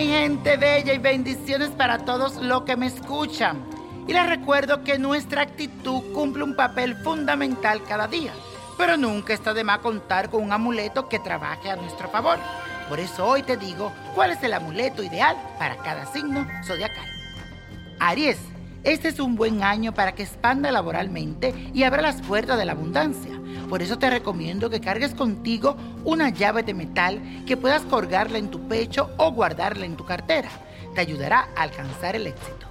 gente bella y bendiciones para todos los que me escuchan. Y les recuerdo que nuestra actitud cumple un papel fundamental cada día, pero nunca está de más contar con un amuleto que trabaje a nuestro favor. Por eso hoy te digo cuál es el amuleto ideal para cada signo zodiacal. Aries, este es un buen año para que expanda laboralmente y abra las puertas de la abundancia. Por eso te recomiendo que cargues contigo una llave de metal que puedas colgarla en tu pecho o guardarla en tu cartera. Te ayudará a alcanzar el éxito.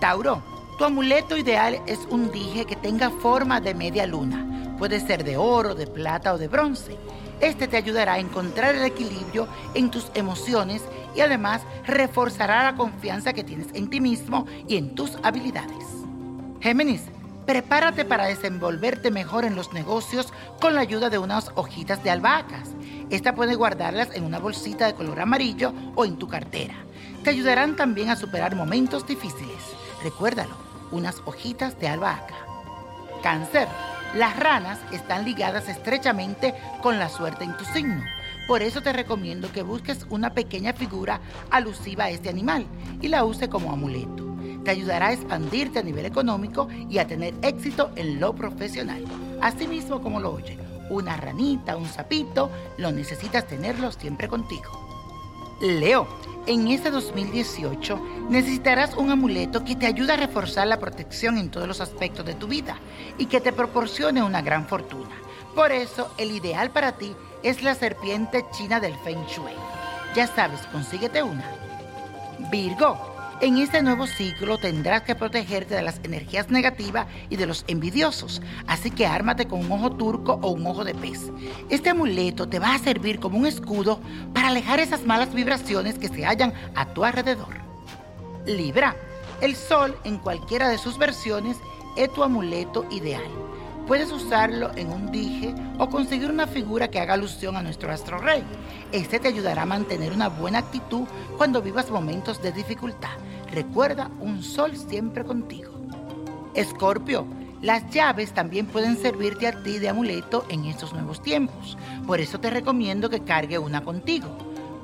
Tauro, tu amuleto ideal es un dije que tenga forma de media luna. Puede ser de oro, de plata o de bronce. Este te ayudará a encontrar el equilibrio en tus emociones y además reforzará la confianza que tienes en ti mismo y en tus habilidades. Géminis, prepárate para desenvolverte mejor en los negocios con la ayuda de unas hojitas de albahacas. Esta puede guardarlas en una bolsita de color amarillo o en tu cartera. Te ayudarán también a superar momentos difíciles. Recuérdalo, unas hojitas de albahaca. Cáncer. Las ranas están ligadas estrechamente con la suerte en tu signo. Por eso te recomiendo que busques una pequeña figura alusiva a este animal y la use como amuleto. Te ayudará a expandirte a nivel económico y a tener éxito en lo profesional. Así mismo como lo oye, una ranita, un sapito, lo necesitas tenerlo siempre contigo. Leo, en este 2018 necesitarás un amuleto que te ayude a reforzar la protección en todos los aspectos de tu vida y que te proporcione una gran fortuna. Por eso, el ideal para ti es la serpiente china del Feng Shui. Ya sabes, consíguete una. Virgo, en este nuevo ciclo tendrás que protegerte de las energías negativas y de los envidiosos, así que ármate con un ojo turco o un ojo de pez. Este amuleto te va a servir como un escudo para alejar esas malas vibraciones que se hallan a tu alrededor. Libra, el sol en cualquiera de sus versiones es tu amuleto ideal. Puedes usarlo en un dije o conseguir una figura que haga alusión a nuestro astro rey. Este te ayudará a mantener una buena actitud cuando vivas momentos de dificultad. Recuerda un sol siempre contigo. Escorpio, las llaves también pueden servirte a ti de amuleto en estos nuevos tiempos. Por eso te recomiendo que cargue una contigo,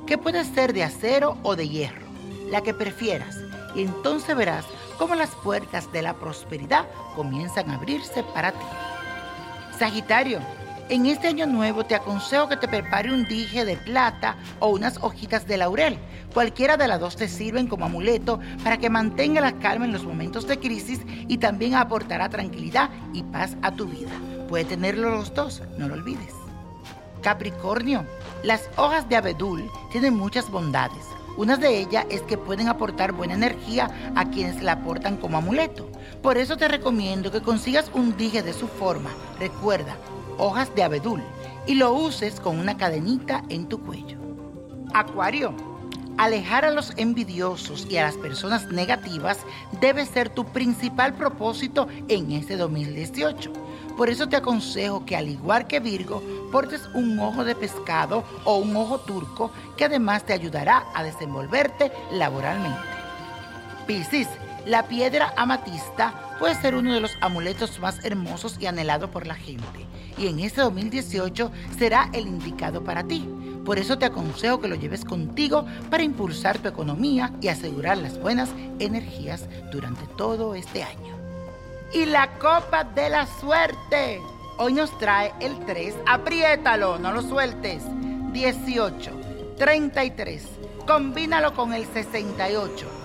que puede ser de acero o de hierro, la que prefieras. Y entonces verás cómo las puertas de la prosperidad comienzan a abrirse para ti. Sagitario, en este año nuevo te aconsejo que te prepare un dije de plata o unas hojitas de laurel. Cualquiera de las dos te sirven como amuleto para que mantenga la calma en los momentos de crisis y también aportará tranquilidad y paz a tu vida. Puede tenerlo los dos, no lo olvides. Capricornio, las hojas de abedul tienen muchas bondades. Una de ellas es que pueden aportar buena energía a quienes la aportan como amuleto. Por eso te recomiendo que consigas un dije de su forma, recuerda, hojas de abedul, y lo uses con una cadenita en tu cuello. Acuario, alejar a los envidiosos y a las personas negativas debe ser tu principal propósito en este 2018. Por eso te aconsejo que al igual que Virgo, portes un ojo de pescado o un ojo turco que además te ayudará a desenvolverte laboralmente. Piscis, la piedra amatista puede ser uno de los amuletos más hermosos y anhelados por la gente. Y en este 2018 será el indicado para ti. Por eso te aconsejo que lo lleves contigo para impulsar tu economía y asegurar las buenas energías durante todo este año y la copa de la suerte. Hoy nos trae el 3, apriétalo, no lo sueltes. 18, 33, combínalo con el 68,